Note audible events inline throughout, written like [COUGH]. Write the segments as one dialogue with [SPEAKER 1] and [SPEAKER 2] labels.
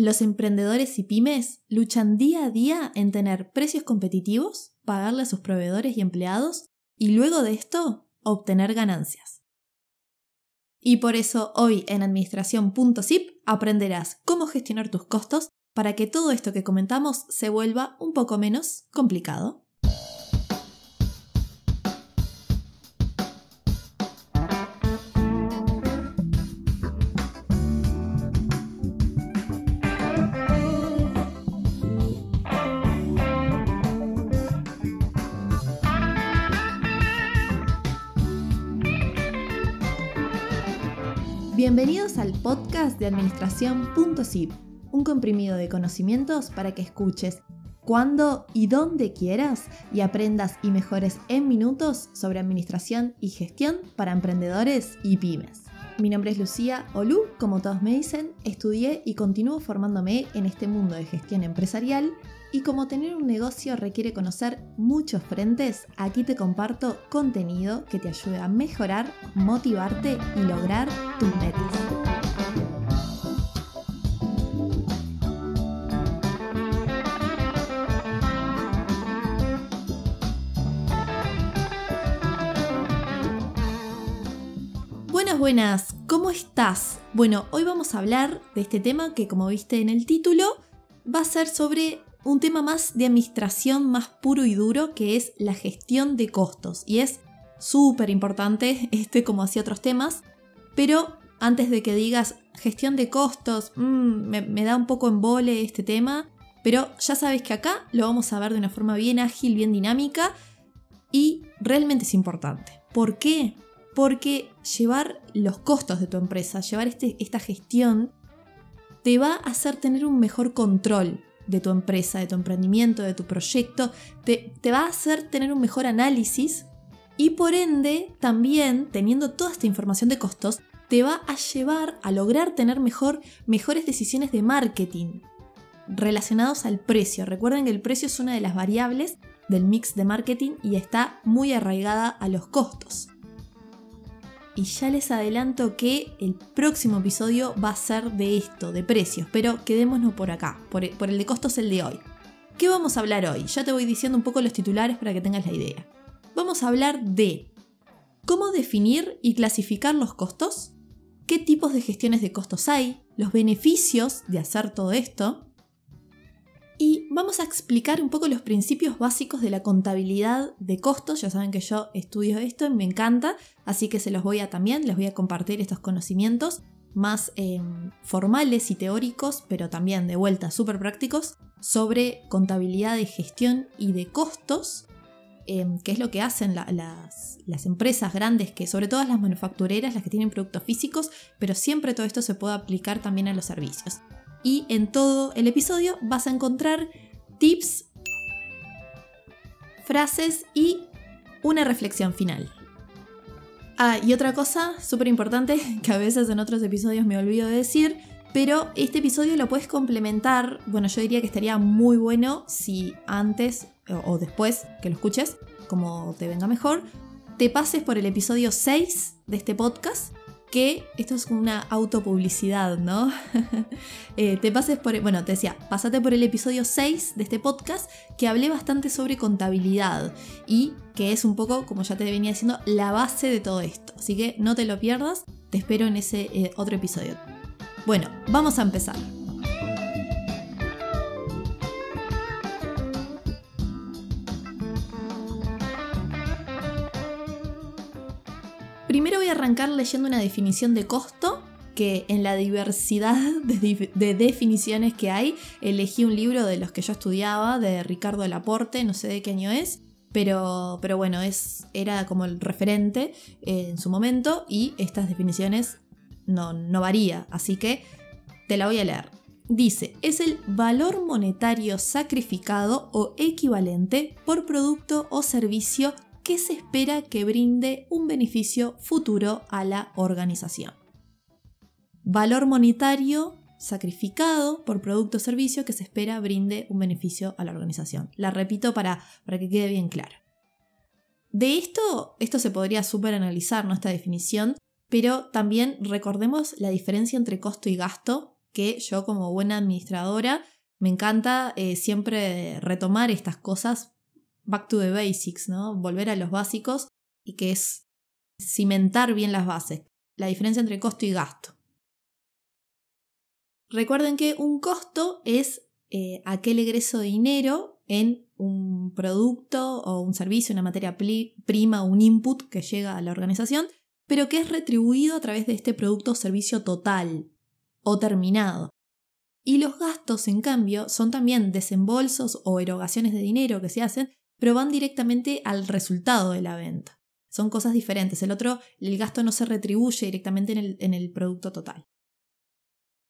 [SPEAKER 1] Los emprendedores y pymes luchan día a día en tener precios competitivos, pagarle a sus proveedores y empleados y luego de esto obtener ganancias. Y por eso hoy en administración.zip aprenderás cómo gestionar tus costos para que todo esto que comentamos se vuelva un poco menos complicado. Bienvenidos al podcast de administración.zip, un comprimido de conocimientos para que escuches cuando y dónde quieras y aprendas y mejores en minutos sobre administración y gestión para emprendedores y pymes. Mi nombre es Lucía Olú, como todos me dicen, estudié y continúo formándome en este mundo de gestión empresarial y como tener un negocio requiere conocer muchos frentes, aquí te comparto contenido que te ayude a mejorar, motivarte y lograr tus metas. Buenas, buenas, ¿cómo estás? Bueno, hoy vamos a hablar de este tema que como viste en el título, va a ser sobre un tema más de administración más puro y duro, que es la gestión de costos. Y es súper importante, [LAUGHS] este como hacía otros temas, pero antes de que digas gestión de costos, mm, me, da un poco en vole este tema, pero ya sabes que acá lo vamos a ver de una forma bien ágil, bien dinámica y realmente es importante. ¿Por qué? Porque llevar los costos de tu empresa, llevar este, esta gestión, te va a hacer tener un mejor control de tu empresa, de tu emprendimiento, de tu proyecto, te, te va a hacer tener un mejor análisis y por ende también teniendo toda esta información de costos, te va a llevar a lograr tener mejor, mejores decisiones de marketing relacionados al precio. Recuerden que el precio es una de las variables del mix de marketing y está muy arraigada a los costos y ya les adelanto que el próximo episodio va a ser de esto, de precios, pero quedémonos por acá, por el, de costos el de hoy. ¿Qué vamos a hablar hoy? Ya te voy diciendo un poco los titulares para que tengas la idea. Vamos a hablar de cómo definir y clasificar los costos, qué tipos de gestiones de costos hay, los beneficios de hacer todo esto, y vamos a explicar un poco los principios básicos de la contabilidad de costos. Ya saben que yo estudio esto y me encanta, así que se los voy a también, les voy a compartir estos conocimientos más em, formales y teóricos, pero también de vuelta súper prácticos, sobre contabilidad de gestión y de costos, em, que es lo que hacen las, las, empresas grandes, que sobre todo las manufactureras, las que tienen productos físicos, pero siempre todo esto se puede aplicar también a los servicios y en todo el episodio vas a encontrar tips, frases y una reflexión final. Ah, y otra cosa súper importante [LAUGHS] que a veces en otros episodios me olvido de decir, pero este episodio lo puedes complementar, bueno, yo diría que estaría muy bueno si antes o después que lo escuches, como te venga mejor, te pases por el episodio 6 de este podcast que esto es una autopublicidad, ¿no? [LAUGHS] Eh, te pases por, bueno, te decía, pásate por el episodio 6 de este podcast que hablé bastante sobre contabilidad y que es un poco, como ya te venía diciendo, la base de todo esto. Así que no te lo pierdas, te espero en ese eh, otro episodio. Bueno, vamos a empezar. Arrancar leyendo una definición de costo que en la diversidad de, definiciones que hay, elegí un libro de los que yo estudiaba, de Ricardo Laporte, no sé de qué año es, pero, pero bueno, es, era como el referente eh, en su momento y estas definiciones no, no varía, así que te la voy a leer. Dice, es el valor monetario sacrificado o equivalente por producto o servicio que se espera que brinde un beneficio futuro a la organización. Valor monetario sacrificado por producto o servicio que se espera brinde un beneficio a la organización. La repito para, para que quede bien claro. De esto, esto se podría super analizar, esta definición, pero también recordemos la diferencia entre costo y gasto, que yo como buena administradora me encanta eh, siempre retomar estas cosas back to the basics, ¿no? Volver a los básicos y que es cimentar bien las bases, la diferencia entre costo y gasto. Recuerden que un costo es eh, aquel egreso de dinero en un producto o un servicio, una materia prima un input que llega a la organización, pero que es retribuido a través de este producto o servicio total o terminado. Y los gastos, en cambio, son también desembolsos o erogaciones de dinero que se hacen, pero van directamente al resultado de la venta. Son cosas diferentes. El otro, el gasto no se retribuye directamente en el, producto total.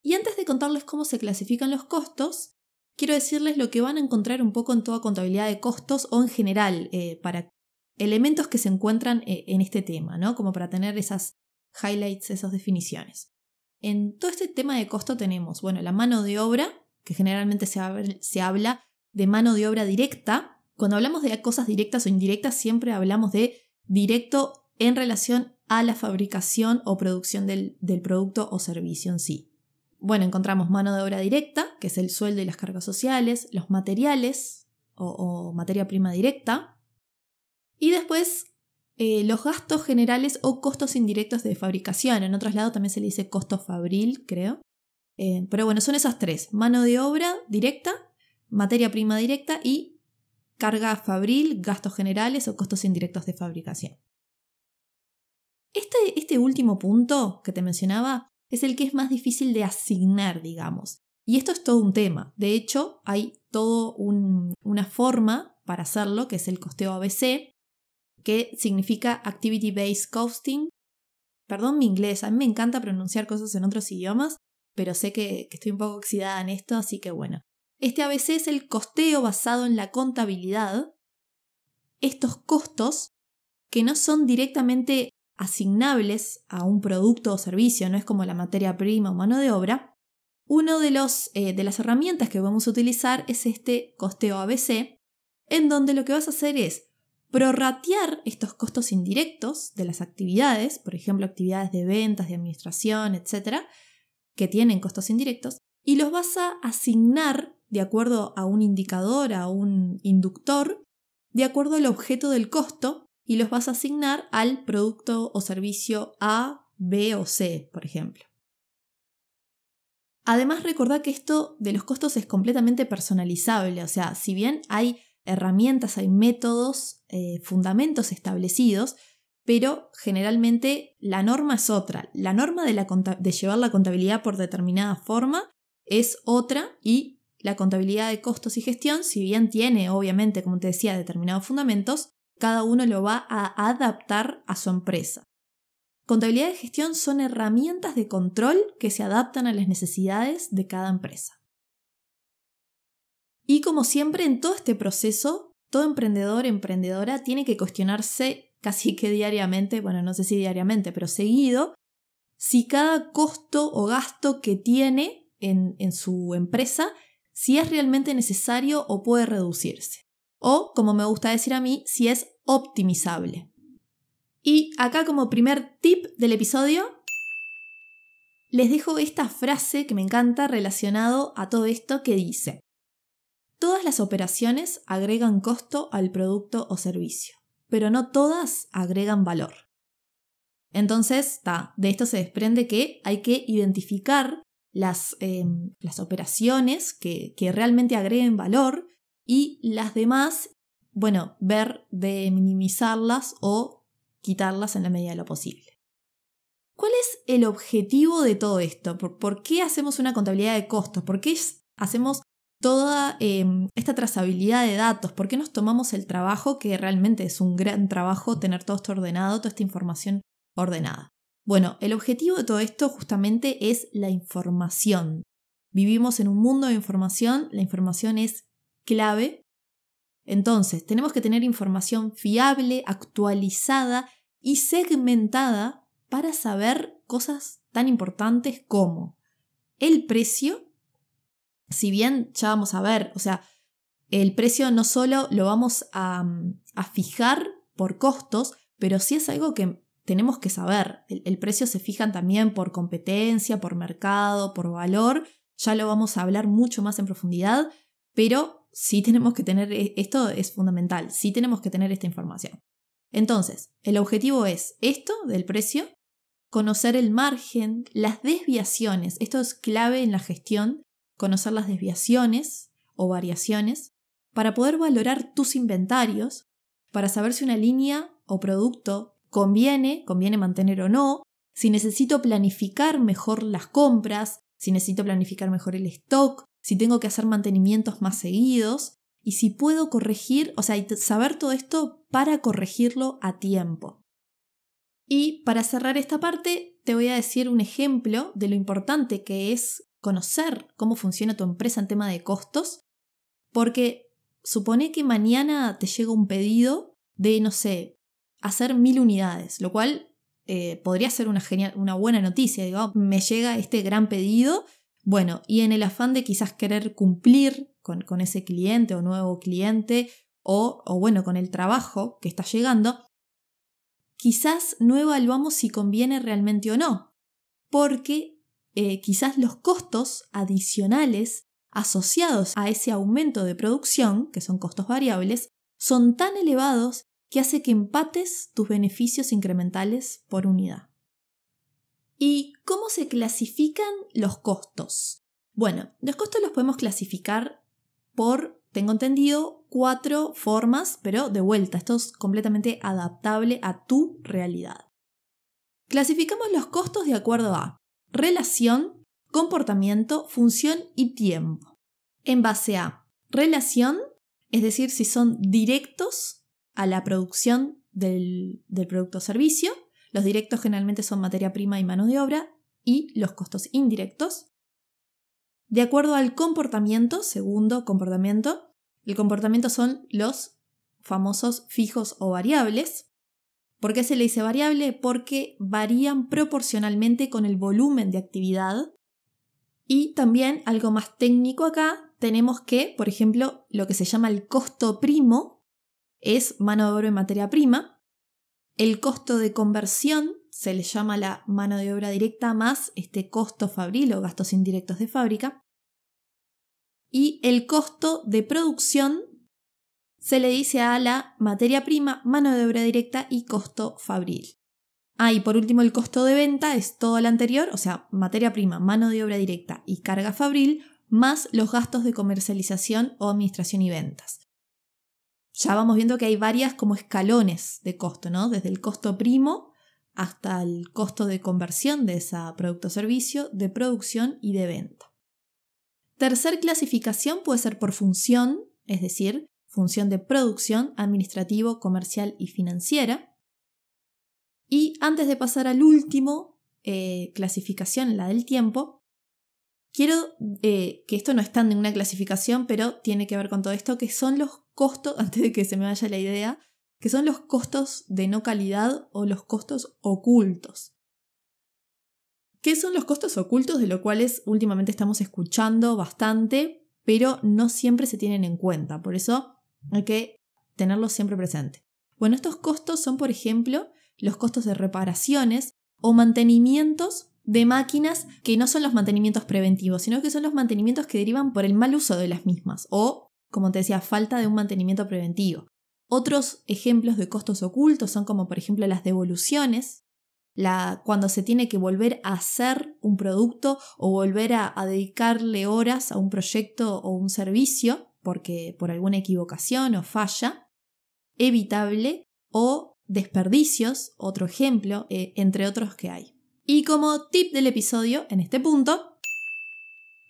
[SPEAKER 1] Y antes de contarles cómo se clasifican los costos, quiero decirles lo que van a encontrar un poco en toda contabilidad de costos o en general eh, para elementos que se encuentran eh, en este tema, ¿no? Como para tener esas highlights, esas definiciones. En todo este tema de costo tenemos, bueno, la mano de obra, que generalmente se habla de mano de obra directa. Cuando hablamos de cosas directas o indirectas, siempre hablamos de directo en relación a la fabricación o producción del, del producto o servicio en sí. Bueno, encontramos mano de obra directa, que es el sueldo y las cargas sociales, los materiales o, materia prima directa, y después eh, los gastos generales o costos indirectos de fabricación. En otros lados también se le dice costo fabril, creo. Eh, pero bueno, son esas tres. Mano de obra directa, materia prima directa y carga fabril, gastos generales o costos indirectos de fabricación. Este, este último punto que te mencionaba es el que es más difícil de asignar, digamos. Y esto es todo un tema. De hecho, hay toda una forma para hacerlo, que es el costeo ABC, que significa Activity Based Costing. Perdón mi inglés, a mí me encanta pronunciar cosas en otros idiomas, pero sé que, que estoy un poco oxidada en esto, así que bueno. Este ABC es el costeo basado en la contabilidad. Estos costos, que no son directamente asignables a un producto o servicio, no es como la materia prima o mano de obra, una de, eh, de las herramientas que vamos a utilizar es este costeo ABC, en donde lo que vas a hacer es prorratear estos costos indirectos de las actividades, por ejemplo, actividades de ventas, de administración, etcétera, que tienen costos indirectos, y los vas a asignar de acuerdo a un indicador, a un inductor, de acuerdo al objeto del costo y los vas a asignar al producto o servicio A, B o C, por ejemplo. Además, recordad que esto de los costos es completamente personalizable, o sea, si bien hay herramientas, hay métodos, eh, fundamentos establecidos, pero generalmente la norma es otra. La norma de, de llevar la contabilidad por determinada forma es otra y la contabilidad de costos y gestión, si bien tiene, obviamente, como te decía, determinados fundamentos, cada uno lo va a adaptar a su empresa. Contabilidad y gestión son herramientas de control que se adaptan a las necesidades de cada empresa. Y como siempre en todo este proceso, todo emprendedor, emprendedora tiene que cuestionarse casi que diariamente, bueno, no sé si diariamente, pero seguido, si cada costo o gasto que tiene en, en su empresa, si es realmente necesario o puede reducirse o, como me gusta decir a mí, si es optimizable. Y acá como primer tip del episodio, les dejo esta frase que me encanta relacionado a todo esto que dice, todas las operaciones agregan costo al producto o servicio, pero no todas agregan valor. Entonces, de esto se desprende que hay que identificar las, em, las operaciones que, que realmente agreguen valor y las demás, bueno, ver de minimizarlas o quitarlas en la medida de lo posible. ¿Cuál es el objetivo de todo esto? ¿Por, qué hacemos una contabilidad de costos? ¿Por qué hacemos toda em, esta trazabilidad de datos? ¿Por qué nos tomamos el trabajo, que realmente es un gran trabajo tener todo esto ordenado, toda esta información ordenada? Bueno, el objetivo de todo esto justamente es la información. Vivimos en un mundo de información, la información es clave. Entonces, tenemos que tener información fiable, actualizada y segmentada para saber cosas tan importantes como el precio, si bien ya vamos a ver, o sea, el precio no solo lo vamos a, fijar por costos, pero sí es algo que tenemos que saber. El, precio se fijan también por competencia, por mercado, por valor ya lo vamos a hablar mucho más en profundidad, pero sí tenemos que tener, e, esto es fundamental, sí tenemos que tener esta información. Entonces, el objetivo es esto del precio, conocer el margen, las desviaciones, esto es clave en la gestión, conocer las desviaciones o variaciones, para poder valorar tus inventarios, para saber si una línea o producto conviene, conviene mantener o no, si necesito planificar mejor las compras, si necesito planificar mejor el stock, si tengo que hacer mantenimientos más seguidos y si puedo corregir, o sea, saber todo esto para corregirlo a tiempo. Y para cerrar esta parte, te voy a decir un ejemplo de lo importante que es conocer cómo funciona tu empresa en tema de costos, porque supone que mañana te llega un pedido de, no sé, hacer mil unidades, lo cual eh, podría ser una, genial, una buena noticia. Digo, me llega este gran pedido, bueno, y en el afán de quizás querer cumplir con, con ese cliente o nuevo cliente, o, o bueno, con el trabajo que está llegando, quizás no evaluamos si conviene realmente o no, porque eh, quizás los costos adicionales asociados a ese aumento de producción, que son costos variables, son tan elevados que hace que empates tus beneficios incrementales por unidad. ¿Y cómo se clasifican los costos? Bueno, los costos los podemos clasificar por, tengo entendido, cuatro formas, pero de vuelta, esto es completamente adaptable a tu realidad. Clasificamos los costos de acuerdo a relación, comportamiento, función y tiempo. En base a relación, es decir, si son directos a la producción del, producto o servicio. Los directos generalmente son materia prima y mano de obra y los costos indirectos. De acuerdo al comportamiento, segundo comportamiento, el comportamiento son los famosos fijos o variables. ¿Por qué se le dice variable? Porque varían proporcionalmente con el volumen de actividad. Y también algo más técnico acá, tenemos que, por ejemplo, lo que se llama el costo primo, es mano de obra en materia prima. El costo de conversión se le llama la mano de obra directa más este costo fabril o gastos indirectos de fábrica. Y el costo de producción se le dice a la materia prima, mano de obra directa y costo fabril. Ah, y por último el costo de venta es todo lo anterior, o sea, materia prima, mano de obra directa y carga fabril, más los gastos de comercialización o administración y ventas ya vamos viendo que hay varias como escalones de costo, ¿no? Desde el costo primo hasta el costo de conversión de ese producto o servicio, de producción y de venta. Tercer clasificación puede ser por función, es decir, función de producción, administrativo, comercial y financiera. Y antes de pasar al último eh, clasificación, la del tiempo, quiero eh, que esto no está en ninguna clasificación, pero tiene que ver con todo esto, que son los costos, [LAUGHS] antes de que se me vaya la idea, que son los costos de no calidad o los costos ocultos. ¿Qué son los costos ocultos de los cuales últimamente estamos escuchando bastante, pero no siempre se tienen en cuenta? Por eso hay que tenerlos siempre presente. Bueno, estos costos son, por ejemplo, los costos de reparaciones o mantenimientos de máquinas que no son los mantenimientos preventivos, sino que son los mantenimientos que derivan por el mal uso de las mismas o como te decía, falta de un mantenimiento preventivo. Otros ejemplos de costos ocultos son como por ejemplo las devoluciones, la, cuando se tiene que volver a hacer un producto o volver a, dedicarle horas a un proyecto o un servicio porque por alguna equivocación o falla, evitable o desperdicios, otro ejemplo, eh, entre otros que hay. Y como tip del episodio en este punto,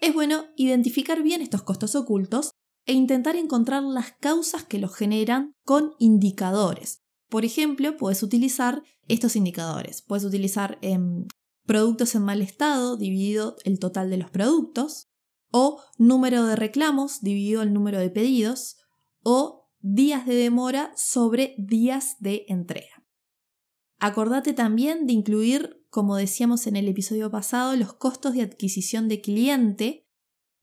[SPEAKER 1] es bueno identificar bien estos costos ocultos e intentar encontrar las causas que los generan con indicadores. Por ejemplo, puedes utilizar estos indicadores. Puedes utilizar em, productos en mal estado dividido el total de los productos, o número de reclamos dividido el número de pedidos, o días de demora sobre días de entrega. Acordate también de incluir, como decíamos en el episodio pasado, los costos de adquisición de cliente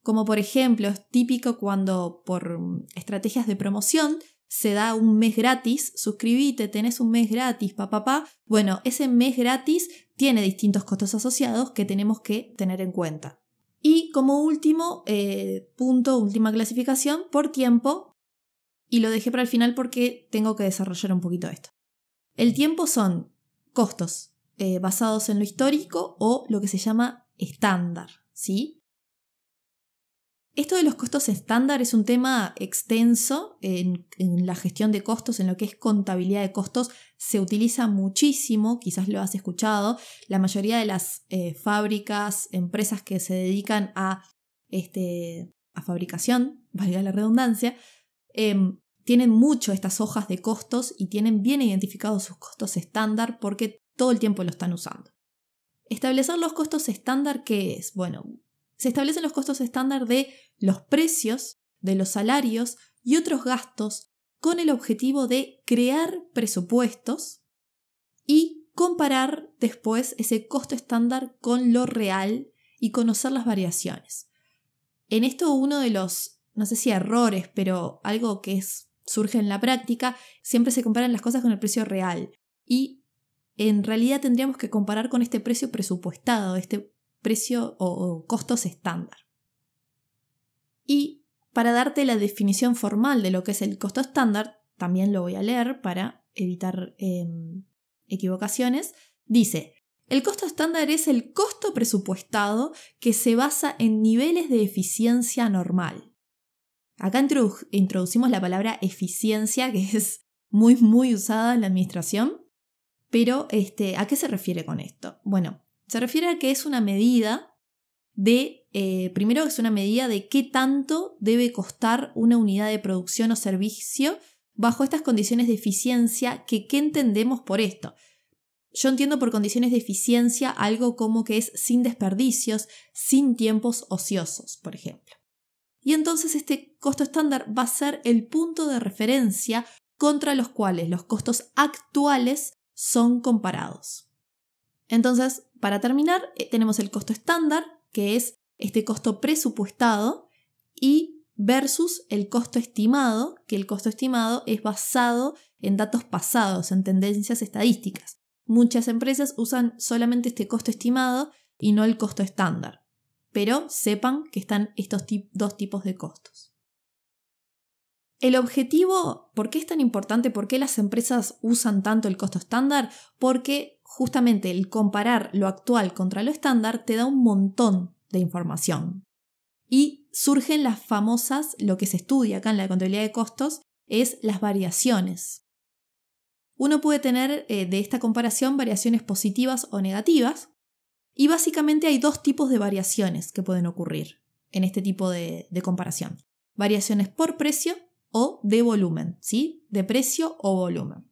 [SPEAKER 1] como por ejemplo es típico cuando por estrategias de promoción se da un mes gratis, suscríbete, tenés un mes gratis, papá, pa, Bueno, ese mes gratis tiene distintos costos asociados que tenemos que tener en cuenta. Y como último eh, punto, última clasificación, por tiempo, y lo dejé para el final porque tengo que desarrollar un poquito esto. El tiempo son costos eh, basados en lo histórico o lo que se llama estándar, ¿sí? Esto de los costos estándar es un tema extenso en, la gestión de costos, en lo que es contabilidad de costos, se utiliza muchísimo, quizás lo has escuchado, la mayoría de las eh, fábricas, empresas que se dedican a, este, a fabricación, [LAUGHS] valga la redundancia, em, tienen mucho estas hojas de costos y tienen bien identificados sus costos estándar porque todo el tiempo lo están usando. Establecer los costos estándar, ¿qué es? Bueno, se establecen los costos estándar de los precios, de los salarios y otros gastos con el objetivo de crear presupuestos y comparar después ese costo estándar con lo real y conocer las variaciones. En esto uno de los, no sé si errores, pero algo que es, surge en la práctica, siempre se comparan las cosas con el precio real y en realidad tendríamos que comparar con este precio presupuestado, este precio o, costos estándar. Y para darte la definición formal de lo que es el costo estándar, también lo voy a leer para evitar em, equivocaciones, dice, el costo estándar es el costo presupuestado que se basa en niveles de eficiencia normal. Acá introducimos la palabra eficiencia, que es muy, muy usada en la administración. Pero, este, ¿a qué se refiere con esto? Bueno, se refiere a que es una medida de, eh, primero es una medida de qué tanto debe costar una unidad de producción o servicio bajo estas condiciones de eficiencia, que qué entendemos por esto. Yo entiendo por condiciones de eficiencia algo como que es sin desperdicios, sin tiempos ociosos, por ejemplo. Y entonces este costo estándar va a ser el punto de referencia contra los cuales los costos actuales son comparados. Entonces, para terminar, eh, tenemos el costo estándar, que es este costo presupuestado, y versus el costo estimado, que el costo estimado es basado en datos pasados, en tendencias estadísticas. Muchas empresas usan solamente este costo estimado y no el costo estándar, pero sepan que están estos dos tipos de costos. El objetivo, ¿por qué es tan importante? ¿Por qué las empresas usan tanto el costo estándar? Porque justamente el comparar lo actual contra lo estándar te da un montón de información. Y surgen las famosas, lo que se estudia acá en la contabilidad de costos, es las variaciones. Uno puede tener eh, de esta comparación variaciones positivas o negativas, y básicamente hay dos tipos de variaciones que pueden ocurrir en este tipo de, de comparación. Variaciones por precio o de volumen, ¿sí? De precio o volumen.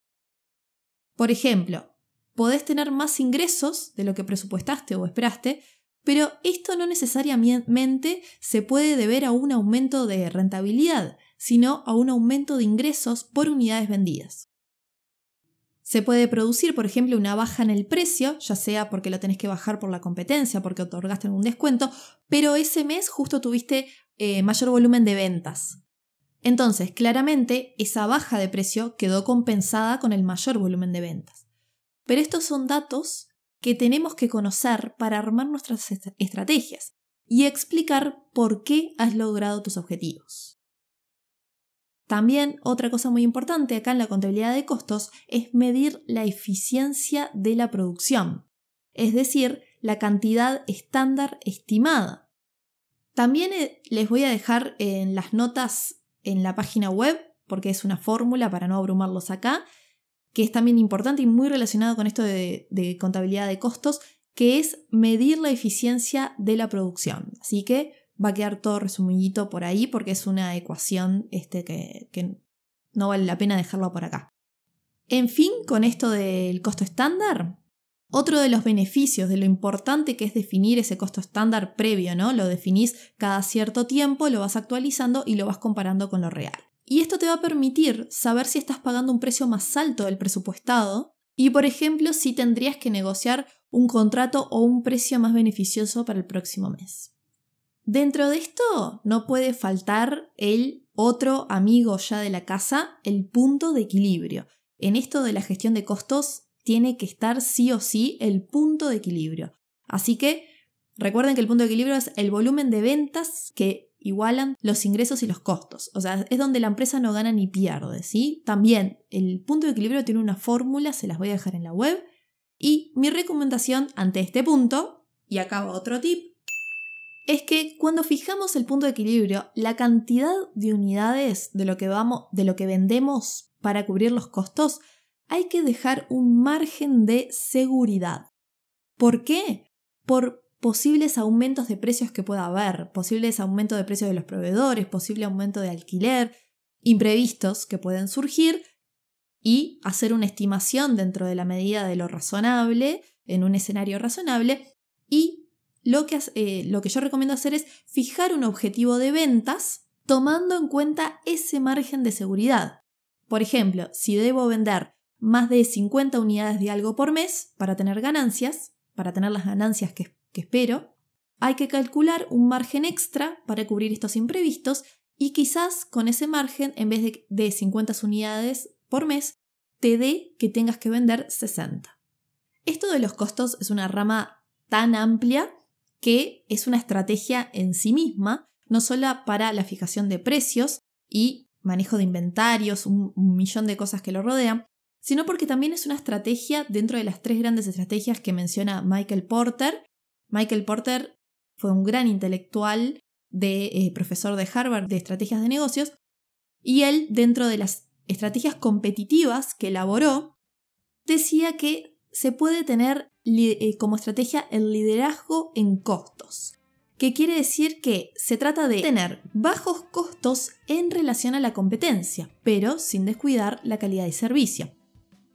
[SPEAKER 1] Por ejemplo, podés tener más ingresos de lo que presupuestaste o esperaste, pero esto no necesariamente se puede deber a un aumento de rentabilidad, sino a un aumento de ingresos por unidades vendidas. Se puede producir, por ejemplo, una baja en el precio, ya sea porque lo tenés que bajar por la competencia, porque otorgaste algún descuento, pero ese mes justo tuviste eh, mayor volumen de ventas. Entonces, claramente, esa baja de precio quedó compensada con el mayor volumen de ventas. Pero estos son datos que tenemos que conocer para armar nuestras estrategias y explicar por qué has logrado tus objetivos. También otra cosa muy importante acá en la contabilidad de costos es medir la eficiencia de la producción, es decir, la cantidad estándar estimada. También eh, les voy a dejar en las notas en la página web, porque es una fórmula para no abrumarlos acá, que es también importante y muy relacionado con esto de, contabilidad de costos, que es medir la eficiencia de la producción. Así que va a quedar todo resumidito por ahí porque es una ecuación este, que, que no vale la pena dejarlo por acá. En fin, con esto del costo estándar, otro de los beneficios de lo importante que es definir ese costo estándar previo, ¿no? Lo definís cada cierto tiempo, lo vas actualizando y lo vas comparando con lo real. Y esto te va a permitir saber si estás pagando un precio más alto del presupuestado y, por ejemplo, si tendrías que negociar un contrato o un precio más beneficioso para el próximo mes. Dentro de esto no puede faltar el otro amigo ya de la casa, el punto de equilibrio. En esto de la gestión de costos tiene que estar sí o sí el punto de equilibrio. Así que Recuerden que el punto de equilibrio es el volumen de ventas que igualan los ingresos y los costos. O sea, es donde la empresa no gana ni pierde, ¿sí? También el punto de equilibrio tiene una fórmula, se las voy a dejar en la web. Y mi recomendación ante este punto, y acá otro tip, es que cuando fijamos el punto de equilibrio, la cantidad de unidades de lo que vamos, de lo que vendemos para cubrir los costos, hay que dejar un margen de seguridad. ¿Por qué? Por posibles aumentos de precios que pueda haber, posibles aumentos de precios de los proveedores, posible aumento de alquiler, imprevistos que pueden surgir y hacer una estimación dentro de la medida de lo razonable, en un escenario razonable, y lo que, eh, lo que yo recomiendo hacer es fijar un objetivo de ventas tomando en cuenta ese margen de seguridad. Por ejemplo, si debo vender más de 50 unidades de algo por mes para tener ganancias, para tener las ganancias que que espero, hay que calcular un margen extra para cubrir estos imprevistos y quizás con ese margen, en vez de, de 50 unidades por mes, te dé que tengas que vender 60. Esto de los costos es una rama tan amplia que es una estrategia en sí misma, no solo para la fijación de precios y manejo de inventarios, un, un, millón de cosas que lo rodean, sino porque también es una estrategia dentro de las tres grandes estrategias que menciona Michael Porter Michael Porter fue un gran intelectual de eh, profesor de Harvard de estrategias de negocios y él dentro de las estrategias competitivas que elaboró decía que se puede tener eh, como estrategia el liderazgo en costos, que quiere decir que se trata de tener bajos costos en relación a la competencia, pero sin descuidar la calidad de servicio.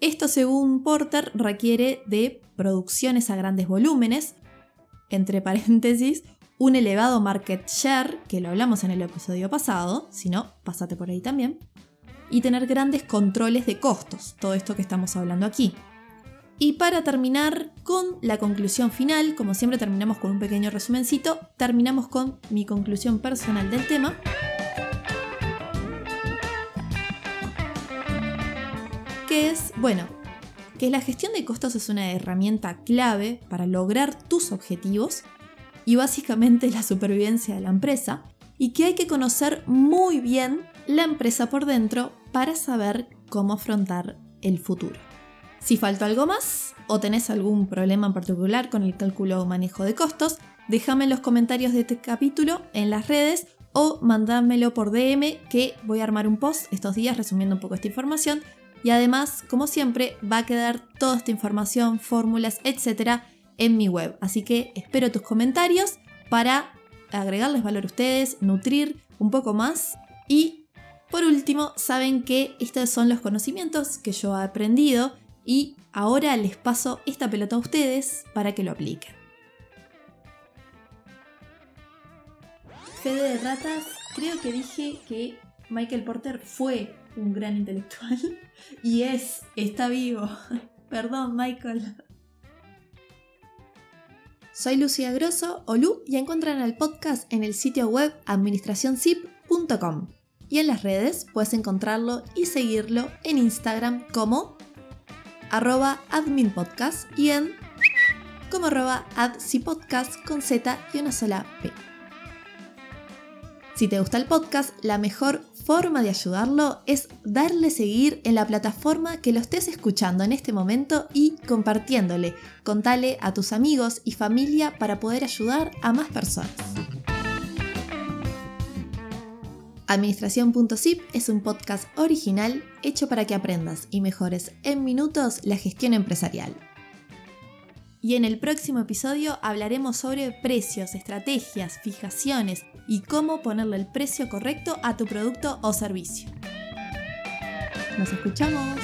[SPEAKER 1] Esto, según Porter, requiere de producciones a grandes volúmenes, entre paréntesis, un elevado market share, que lo hablamos en el episodio pasado, si no, pásate por ahí también, y tener grandes controles de costos, todo esto que estamos hablando aquí. Y para terminar con la conclusión final, como siempre terminamos con un pequeño resumencito, terminamos con mi conclusión personal del tema. Que es, bueno, que la gestión de costos es una herramienta clave para lograr tus objetivos y básicamente la supervivencia de la empresa, y que hay que conocer muy bien la empresa por dentro para saber cómo afrontar el futuro. Si falta algo más o tenés algún problema en particular con el cálculo o manejo de costos, déjame en los comentarios de este capítulo en las redes o mandámelo por DM que voy a armar un post estos días resumiendo un poco esta información y además, como siempre, va a quedar toda esta información, fórmulas, etcétera, en mi web. Así que espero tus comentarios para agregarles valor a ustedes, nutrir un poco más. Y por último, saben que estos son los conocimientos que yo he aprendido y ahora les paso esta pelota a ustedes para que lo apliquen. Fede de ratas, creo que dije que Michael Porter fue un gran intelectual [LAUGHS] y es, está vivo. [LAUGHS] Perdón, Michael. Soy Lucía Grosso o Lu y encuentran el podcast en el sitio web administracionzip.com y en las redes puedes encontrarlo y seguirlo en Instagram como arroba adminpodcast y en como arroba con Z y una sola P. Si te gusta el podcast, la mejor forma de ayudarlo es darle seguir en la plataforma que lo estés escuchando en este momento y compartiéndole. Contale a tus amigos y familia para poder ayudar a más personas. Administración.zip es un podcast original hecho para que aprendas y mejores en minutos la gestión empresarial. Y en el próximo episodio hablaremos sobre precios, estrategias, fijaciones y cómo ponerle el precio correcto a tu producto o servicio. Nos escuchamos.